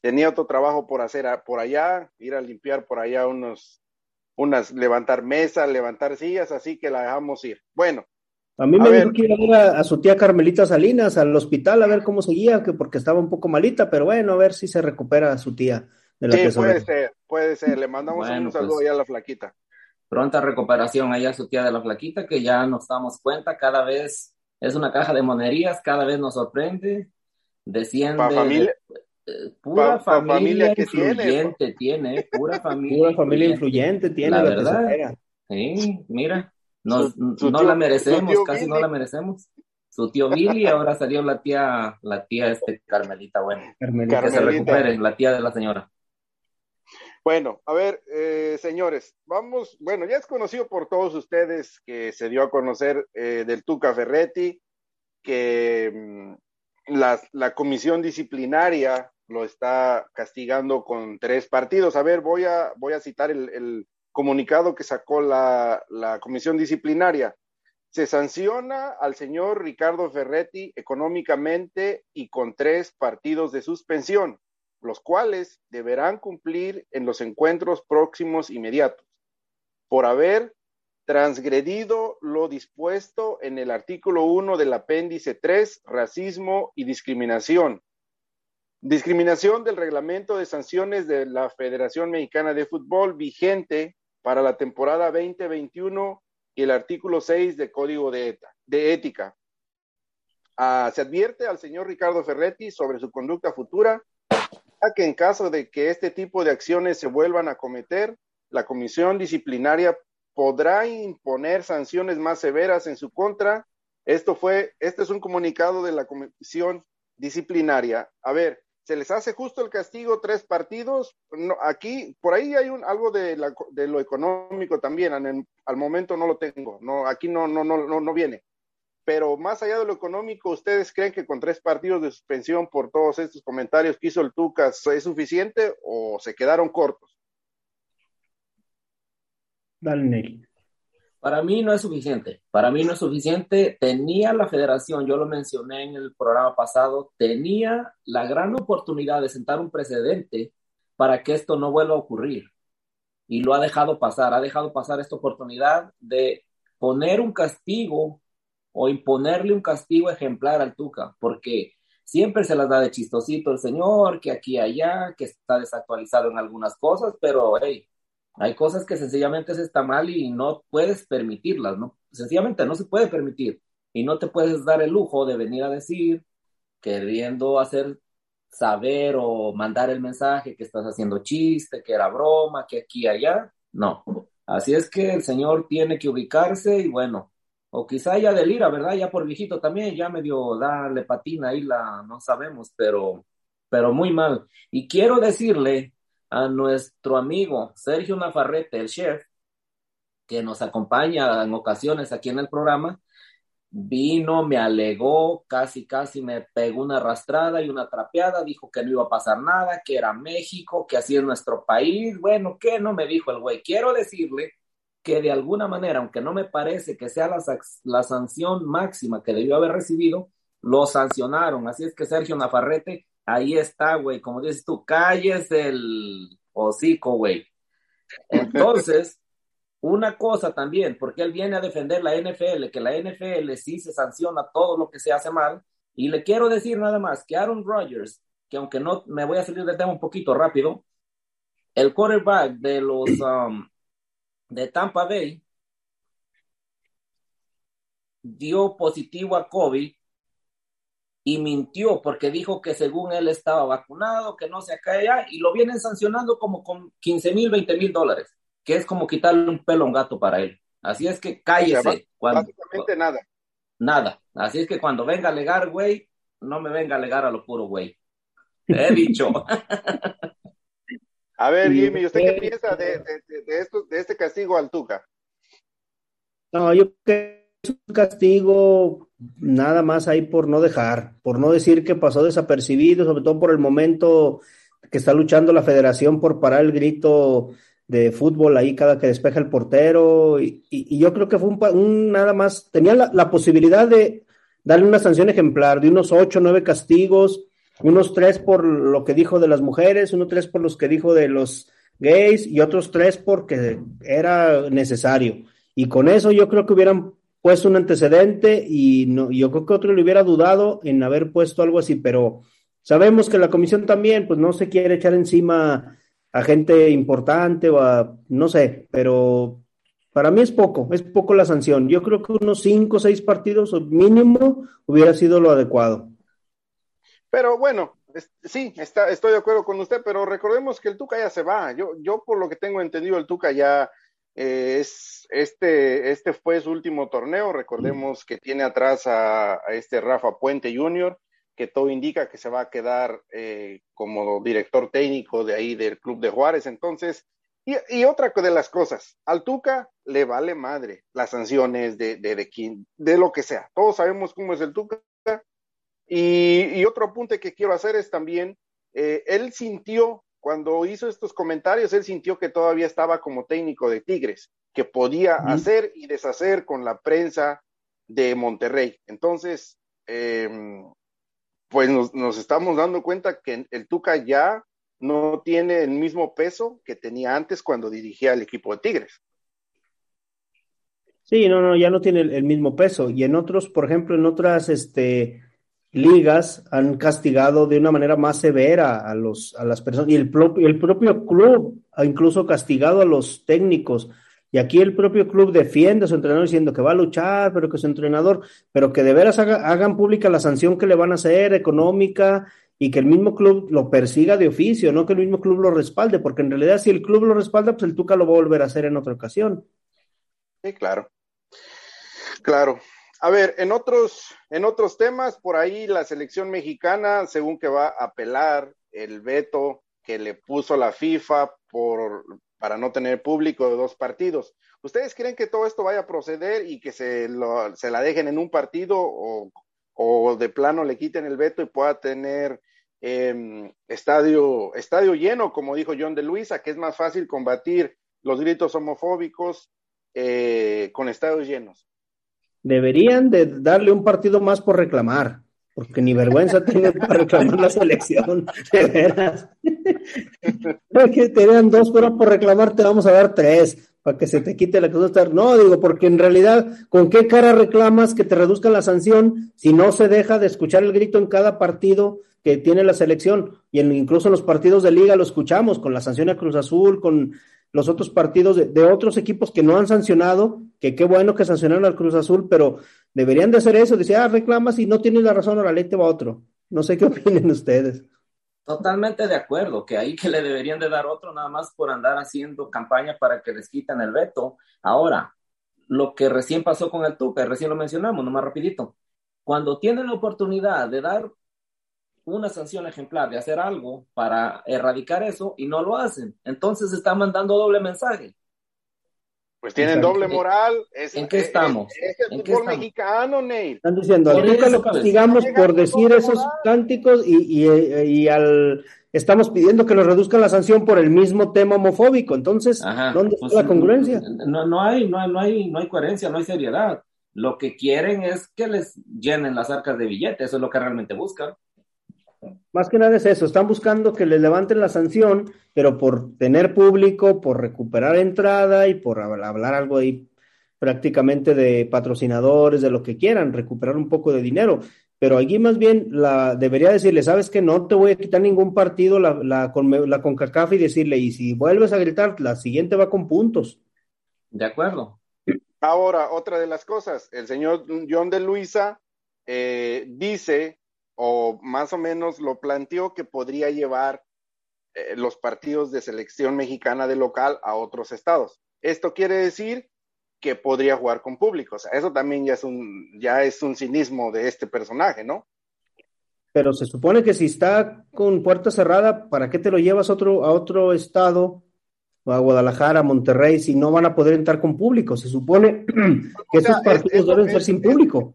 tenía otro trabajo por hacer a- por allá, ir a limpiar por allá unos, unas, levantar mesas, levantar sillas, así que la dejamos ir. Bueno, A mí A me ver. dijo que iba a ver a, a su tía Carmelita Salinas al hospital a ver cómo seguía, que porque estaba un poco malita, pero bueno, a ver si se recupera su tía de la sí, puede ser, puede ser, le mandamos Bueno, un saludo pues. allá a la Flaquita. Pronta recuperación allá a su tía de la flaquita, que ya nos damos cuenta, cada vez es una caja de monerías, cada vez nos sorprende, desciende Pa' familia- de- eh, pura pa- pa' familia familia que tiene, influyente tiene, eh, pura familia Pura familia influyente. influyente tiene La la, verdad. Sí, mira, nos- Su- su no tío- la merecemos, casi no Billy. la merecemos. Su tío Billy, ahora salió la tía, la tía este Carmelita, bueno, Carmelita. que se recupere, la tía de la señora. Bueno, a ver, eh, señores, vamos, bueno, ya es conocido por todos ustedes que se dio a conocer eh, del Tuca Ferretti, que mm, la, comisión disciplinaria lo está castigando con tres partidos. A ver, voy a, voy a citar el, el comunicado que sacó la, la comisión disciplinaria. Se sanciona al señor Ricardo Ferretti económicamente y con tres partidos de suspensión los cuales deberán cumplir en los encuentros próximos inmediatos, por haber transgredido lo dispuesto en el artículo 1 del apéndice 3, racismo y discriminación. Discriminación del reglamento de sanciones de la Federación Mexicana de Fútbol vigente para la temporada 2021 y el artículo 6 del Código de, Ética. Ah, se advierte al señor Ricardo Ferretti sobre su conducta futura que en caso de que este tipo de acciones se vuelvan a cometer, la comisión disciplinaria podrá imponer sanciones más severas en su contra. Esto fue, este es un comunicado de la comisión disciplinaria. A ver, ¿se les hace justo el castigo tres partidos? No, aquí, por ahí hay un, algo de, la- de lo económico también. al momento no lo tengo. No, aquí no, no, no, no, no viene. Pero más allá de lo económico, ¿ustedes creen que con tres partidos de suspensión por todos estos comentarios que hizo el Tucas es suficiente o se quedaron cortos? Dale, Nelly. Para mí no es suficiente. Para mí no es suficiente. Tenía la federación, yo lo mencioné en el programa pasado, tenía la gran oportunidad de sentar un precedente para que esto no vuelva a ocurrir. Y lo ha dejado pasar, ha dejado pasar esta oportunidad de poner un castigo o imponerle un castigo ejemplar al Tuca, porque siempre se las da de chistosito el señor, que aquí allá, que está desactualizado en algunas cosas, pero hey, hay cosas que sencillamente se está mal y no puedes permitirlas, ¿no? Sencillamente no se puede permitir y no te puedes dar el lujo de venir a decir, queriendo hacer saber o mandar el mensaje que estás haciendo chiste, que era broma, que aquí y allá. No. Así es que el señor tiene que ubicarse y bueno, o quizá ya delira, ¿verdad? Ya por viejito también, ya medio da, le patina ahí la, no sabemos, pero, pero muy mal. Y quiero decirle a nuestro amigo Sergio Nafarrete, el chef, que nos acompaña en ocasiones aquí en el programa, vino, me alegó, casi, casi me pegó una arrastrada y una trapeada, dijo que no iba a pasar nada, que era México, que así es nuestro país. Bueno, ¿qué no me dijo el güey? Quiero decirle que de alguna manera, aunque no me parece que sea la, la sanción máxima que debió haber recibido, lo sancionaron. Así es que Sergio Nafarrete, ahí está, güey. Como dices tú, calles el hocico, güey. Entonces, una cosa también, porque él viene a defender la NFL, que la NFL sí se sanciona todo lo que se hace mal. Y le quiero decir nada más que Aaron Rodgers, que aunque no me voy a salir del tema un poquito rápido, el quarterback de los um, de Tampa Bay dio positivo a COVID y mintió porque dijo que según él estaba vacunado, que no se caía y lo vienen sancionando como con 15 mil, 20 mil dólares, que es como quitarle un pelo a un gato para él. Así es que cállese. O sea, cuando, Básicamente nada. nada. Así es que cuando venga a alegar, güey, no me venga a alegar a lo puro, güey. Te he dicho. A ver, Y Jimmy, ¿usted qué usted- piensa de, de, de- esto, de este castigo al Tuca? No, yo creo que es un castigo nada más ahí por no dejar, por no decir que pasó desapercibido, sobre todo por el momento que está luchando la federación por parar el grito de fútbol ahí cada que despeja el portero. Y, y- y yo creo que fue un, un nada más, tenía la, la posibilidad de darle una sanción ejemplar de unos ocho, nueve castigos, unos tres por lo que dijo de las mujeres, unos tres por los que dijo de los gays y otros tres porque era necesario. Y con eso yo creo que hubieran puesto un antecedente y no, yo creo que otro le hubiera dudado en haber puesto algo así, pero sabemos que la comisión también pues no se quiere echar encima a gente importante o a, no sé, pero para mí es poco, es poco la sanción. Yo creo que unos cinco o seis partidos mínimo hubiera sido lo adecuado. Pero bueno, sí, está, estoy de acuerdo con usted, pero recordemos que el Tuca ya se va. Yo, yo por lo que tengo entendido, el Tuca ya eh, es este, este fue su último torneo. Recordemos que tiene atrás a, este Rafa Puente Jr., que todo indica que se va a quedar eh, como director técnico de ahí del Club de Juárez. Entonces, y, y otra de las cosas, al Tuca le vale madre las sanciones de, de, de, de lo que sea. Todos sabemos cómo es el Tuca. Y, y otro apunte que quiero hacer es también, eh, él sintió, cuando hizo estos comentarios, él sintió que todavía estaba como técnico de Tigres, que podía hacer y deshacer con la prensa de Monterrey. Entonces, eh, pues nos, nos estamos dando cuenta que el Tuca ya no tiene el mismo peso que tenía antes cuando dirigía al equipo de Tigres. Sí, no, no, ya no tiene el, el mismo peso. Y en otros, por ejemplo, en otras este, ligas han castigado de una manera más severa a los, a las personas. Y el, propio el propio club ha incluso castigado a los técnicos. Y aquí el propio club defiende a su entrenador diciendo que va a luchar, pero que su entrenador, pero que de veras haga- hagan pública la sanción que le van a hacer económica y que el mismo club lo persiga de oficio, no que el mismo club lo respalde, porque en realidad si el club lo respalda, pues el Tuca lo va a volver a hacer en otra ocasión. Sí, claro. Claro. A ver, en otros, en otros temas, por ahí la selección mexicana, según que va a apelar el veto que le puso la FIFA por, para no tener público de dos partidos. ¿Ustedes creen que todo esto vaya a proceder y que se, lo, se la dejen en un partido o, o de plano le quiten el veto y pueda tener eh, estadio, estadio lleno, como dijo John de Luisa, que es más fácil combatir los gritos homofóbicos eh, con estadios llenos? Deberían de darle un partido más por reclamar, porque ni vergüenza tienen para reclamar la selección, de veras. No, que te dan dos horas por reclamar, te vamos a dar tres, para que se te quite la cosa. No, digo, porque en realidad, ¿con qué cara reclamas que te reduzcan la sanción si no se deja de escuchar el grito en cada partido que tiene la selección? Y en, incluso en los partidos de liga lo escuchamos, con la sanción a Cruz Azul, con los otros partidos de, otros equipos que no han sancionado, que qué bueno que sancionaron al Cruz Azul, pero deberían de hacer eso, decir, ah, reclamas y no tienes la razón, ahora te va otro. No sé qué opinen ustedes. Totalmente de acuerdo, que ahí que le deberían de dar otro nada más por andar haciendo campaña para que les quiten el veto. Ahora, lo que recién pasó con el Tuca, recién lo mencionamos, nomás rapidito. Cuando tienen la oportunidad de dar una sanción ejemplar, de hacer algo para erradicar eso y no lo hacen, entonces están mandando doble mensaje. Pues tienen Exacto. doble moral. Es, ¿En qué es- estamos? Es, el ¿En qué fútbol estamos? mexicano, Neil. Están diciendo, al eso, lo pues. castigamos por decir esos cánticos y, y, y al estamos pidiendo que nos reduzcan la sanción por el mismo tema homofóbico. Entonces, Ajá, ¿dónde pues, está la congruencia? No, no, hay, no, hay, no, hay, no hay coherencia, no hay seriedad. Lo que quieren es que les llenen las arcas de billetes, eso es lo que realmente buscan. Más que nada es eso, están buscando que les levanten la sanción, pero por tener público, por recuperar entrada y por hab- hablar algo ahí prácticamente de patrocinadores, de lo que quieran, recuperar un poco de dinero. Pero allí más bien la, debería decirle, sabes que no te voy a quitar ningún partido la, la, con, la CONCACAF y decirle, y si vuelves a gritar, la siguiente va con puntos. De acuerdo. Ahora, otra de las cosas, el señor John de Luisa eh, dice, o más o menos lo planteó, que podría llevar eh, los partidos de selección mexicana de local a otros estados. Esto quiere decir que podría jugar con público. O sea, eso también ya es un, ya es un cinismo de este personaje, ¿no? Pero se supone que si está con puerta cerrada, ¿para qué te lo llevas a otro, a otro estado? a Guadalajara, a Monterrey, si no van a poder entrar con público. Se supone que O sea, esos partidos es- es- deben ser sin público.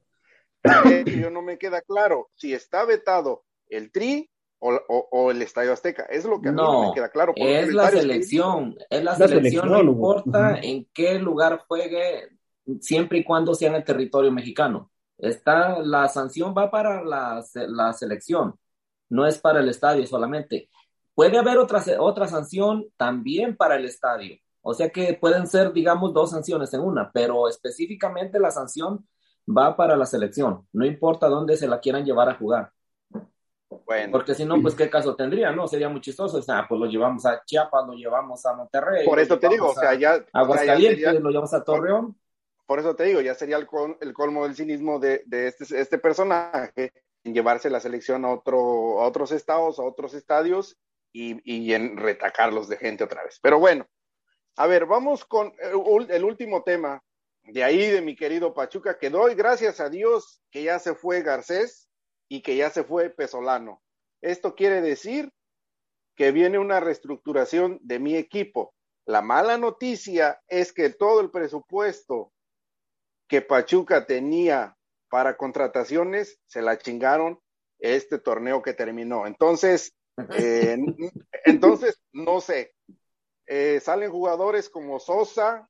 Yo no me queda claro si está vetado el Tri o, o- o el Estadio Azteca. Es lo que a mí no No, me queda claro. es la que selección, es la La selección, no importa en qué lugar juegue, siempre y cuando sea en el territorio mexicano. Está, la sanción va para la, la selección, no es para el estadio solamente. Puede haber otra, otra sanción también para el estadio. O sea que pueden ser, digamos, dos sanciones en una, pero específicamente la sanción va para la selección, no importa dónde se la quieran llevar a jugar. Bueno, Porque si no, pues qué caso tendría, ¿no? Sería muy chistoso. O sea, pues lo llevamos a Chiapas, lo llevamos a Monterrey. por eso te digo, o sea, a ya, o sea, ya Aguascalientes, sería- lo llevamos a Torreón. por eso te digo, ya sería el, col- el colmo del cinismo de, de este, este personaje en llevarse la selección a, otro, a otros estados, a otros estadios y, y en retacarlos de gente otra vez. Pero bueno, a ver, vamos con el, ul- el último tema de ahí de mi querido Pachuca, que doy gracias a Dios que ya se fue Garcés y que ya se fue Pesolano. Esto quiere decir que viene una reestructuración de mi equipo. La mala noticia es que todo el presupuesto que Pachuca tenía para contrataciones se la chingaron este torneo que terminó. Entonces, eh, entonces, no sé, eh, salen jugadores como Sosa,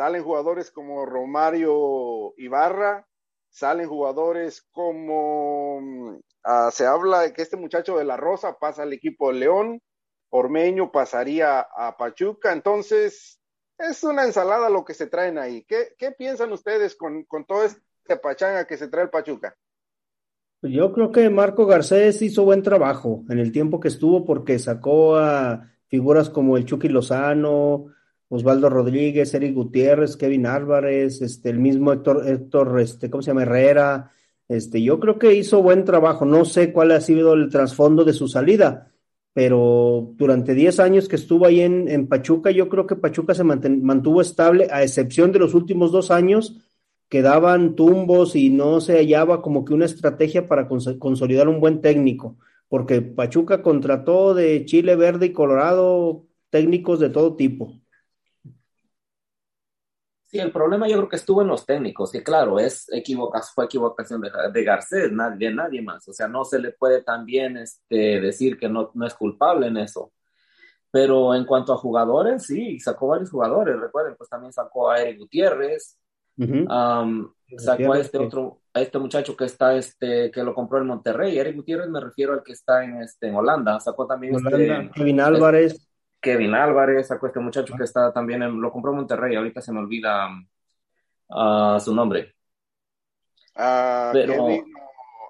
salen jugadores como Romario Ibarra, salen jugadores como, mm, ah, se habla de que este muchacho de la Rosa pasa al equipo de León, Ormeño pasaría a Pachuca, entonces es una ensalada lo que se traen ahí. ¿Qué, qué piensan ustedes con, con todo este pachanga que se trae el Pachuca? Pues Yo creo que Marco Garcés hizo buen trabajo en el tiempo que estuvo porque sacó a figuras como el Chucky Lozano, Osvaldo Rodríguez, Eric Gutiérrez, Kevin Álvarez, este, el mismo Héctor, Héctor, este, ¿cómo se llama? Herrera. Este, yo creo que hizo buen trabajo. No sé cuál ha sido el trasfondo de su salida, pero durante 10 años que estuvo ahí en, en Pachuca, yo creo que Pachuca se mantuvo estable, a excepción de los últimos dos años que daban tumbos y no se hallaba como que una estrategia para cons- consolidar un buen técnico, porque Pachuca contrató de Chile Verde y Colorado técnicos de todo tipo. Sí, el problema yo creo que estuvo en los técnicos, que claro, es equivocas, fue equivocación de, de Garcés, nadie, de nadie más. O sea, no se le puede también este, decir que no, no es culpable en eso. Pero en cuanto a jugadores, sí, sacó varios jugadores. Recuerden, pues también sacó a Eric Gutiérrez, um, sacó a este otro, a este muchacho que está, este, que lo compró en Monterrey. Eric Gutiérrez me refiero al que está en, este, en Holanda. Sacó también Holanda, este, Kevin Álvarez, Kevin Álvarez, sacó este muchacho que está también en, lo compró Monterrey, ahorita se me olvida ah, su nombre. Ah, Pero- Kevin, no,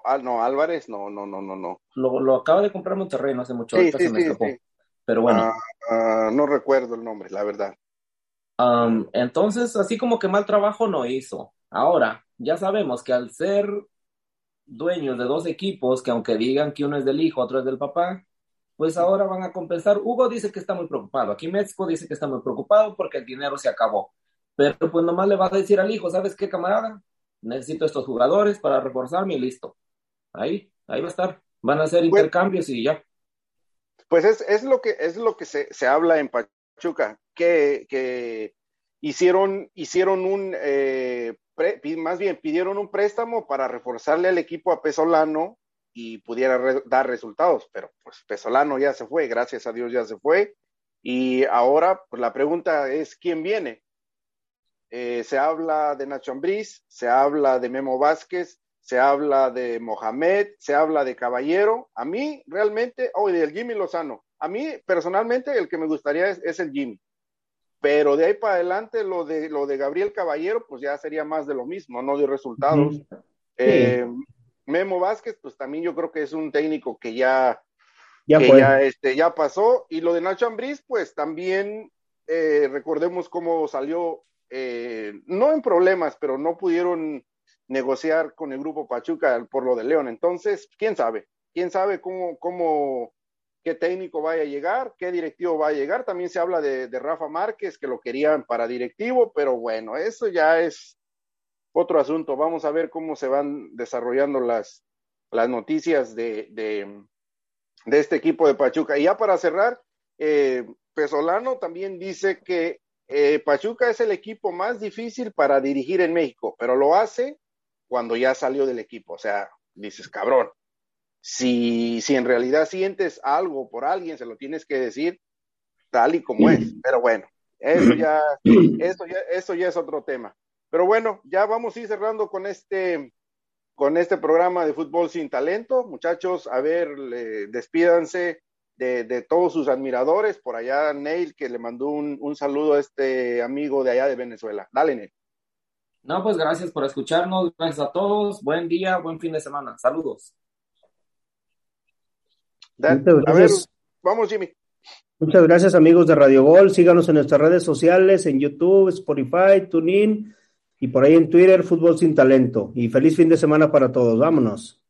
ah, no, Álvarez, no, no, no, no, no. Lo, lo acaba de comprar Monterrey no hace mucho, Sí, ahorita sí, se me sí, escapó. sí. Pero bueno, Ah, no recuerdo el nombre, la verdad. entonces así como que mal trabajo no hizo. Ahora, ya sabemos que al ser dueños de dos equipos, que aunque digan que uno es del hijo, otro es del papá, pues ahora van a compensar. Hugo dice que está muy preocupado. Aquí México dice que está muy preocupado porque el dinero se acabó. Pero pues nomás le va a decir al hijo, ¿sabes qué, camarada? Necesito estos jugadores para reforzarme y listo. Ahí, ahí va a estar. Van a hacer intercambios y ya. Pues es, es lo que es lo que se, se habla en Pachuca, que, que hicieron, hicieron un eh, pre- más bien pidieron un préstamo para reforzarle al equipo a Pesolano y pudiera re- dar resultados, pero pues Pesolano ya se fue, gracias a Dios ya se fue, y ahora pues la pregunta es quién viene. Eh, se habla de Nacho Ambriz, se habla de Memo Vázquez, se habla de Mohamed, se habla de Caballero. A mí realmente, o del Jimmy Lozano. A mí personalmente el que me gustaría es, es el Jimmy. Pero de ahí para adelante lo de lo de Gabriel Caballero, pues ya sería más de lo mismo, no de resultados. Eh, Memo Vázquez, pues también yo creo que es un técnico que ya, ya que fue. ya, este, ya pasó. Y lo de Nacho Ambriz, pues también eh, recordemos cómo salió, eh, no en problemas, pero no pudieron negociar con el grupo Pachuca por lo de León. Entonces, quién sabe, quién sabe cómo, cómo, qué técnico vaya a llegar, qué directivo va a llegar. También se habla de, de Rafa Márquez, que lo querían para directivo, pero bueno, eso ya es otro asunto. Vamos a ver cómo se van desarrollando las, las noticias de, de, de este equipo de Pachuca. Y ya para cerrar, eh, Pesolano también dice que eh, Pachuca es el equipo más difícil para dirigir en México, pero lo hace cuando ya salió del equipo. O sea, dices, cabrón. Si, si en realidad sientes algo por alguien, se lo tienes que decir tal y como es. Pero bueno, eso ya, eso ya, eso ya es otro tema. Pero bueno, ya vamos a ir cerrando con este, con este programa de fútbol sin talento. Muchachos, a ver, le- despídanse de, de todos sus admiradores. Por allá, Neil, que le mandó un, un saludo a este amigo de allá de Venezuela. Dale, Neil. No, pues gracias por escucharnos, gracias a todos, buen día, buen fin de semana, saludos. A ver, gracias. vamos, Jimmy. Muchas gracias amigos de Radio Gol. Síganos en nuestras redes sociales, en YouTube, Spotify, TuneIn y por ahí en Twitter, Fútbol Sin Talento. Y feliz fin de semana para todos. Vámonos.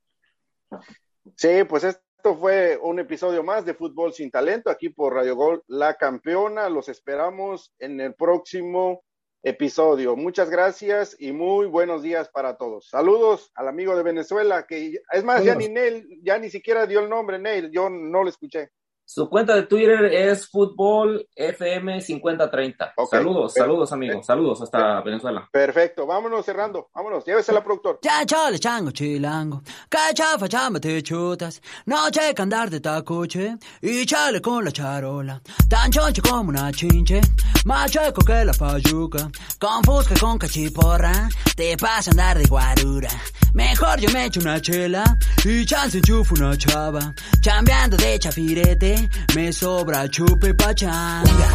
Sí, pues esto fue un episodio más de Fútbol sin Talento aquí por Radio Gol, la campeona. Los esperamos en el próximo episodio. Muchas gracias y muy buenos días para todos. Saludos al amigo de Venezuela, que es más, ya ni Neil, ya ni siquiera dio el nombre, Neil, yo no lo escuché. Su cuenta de Twitter es Fútbol FM 5030. Ok. Saludos, saludos amigos, saludos hasta Venezuela. Perfecto, vámonos cerrando, vámonos, llévesela, productor. Ya chale chango chilango, que chafa chamba te chutas, no checa andar de tacoche, y chale con la charola, tan choncho como una chinche, más chueco que la payuca, con fusca con cachiporra, te pasa andar de guarura, mejor yo me echo una chela, y chance enchufo una chava, chambeando de chafirete, me sobra chupe pachanga.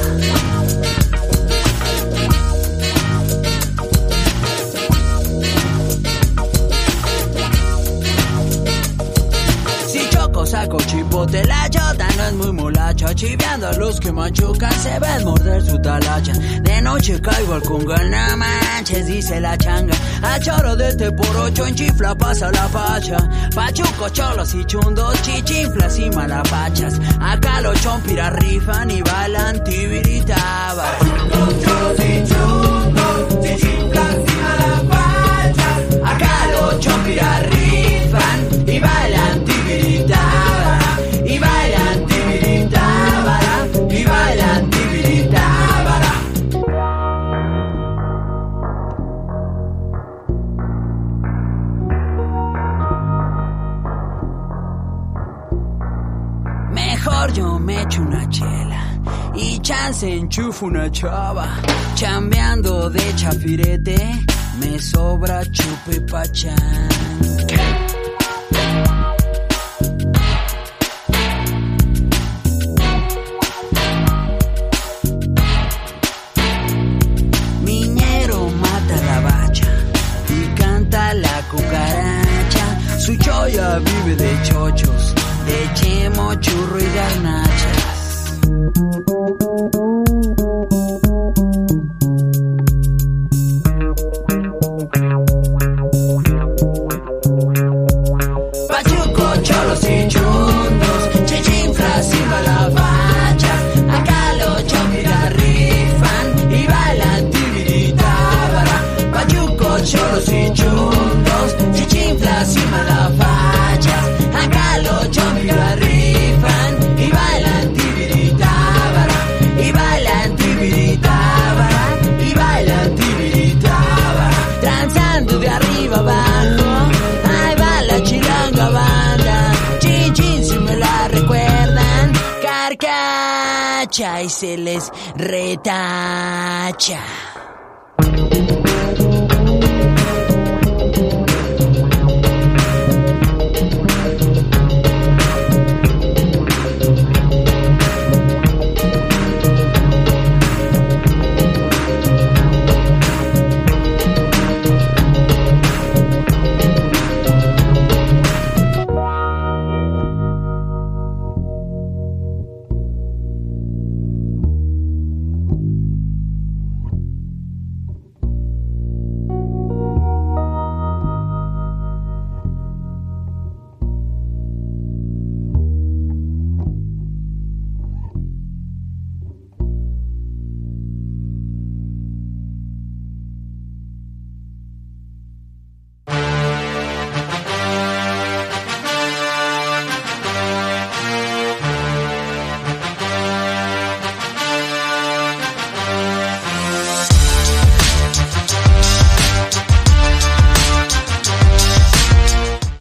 Si choco saco chipote, la no es muy molacha Chiveando a los que machucan se ven morder su talacha. De noche caigo al congal, no manches, dice la changa. A choro de este por ocho en chifla pasa la pacha Pachuco, cholos y chundos, chichinflas y malapachas. Acá los chompiras rifan y bailan tibiritabas Acá los chompiras rifan y bailan echo una chela y chance enchufo una chava. Chambeando de chafirete, me sobra chupe pachán. Carcacha y se les retacha.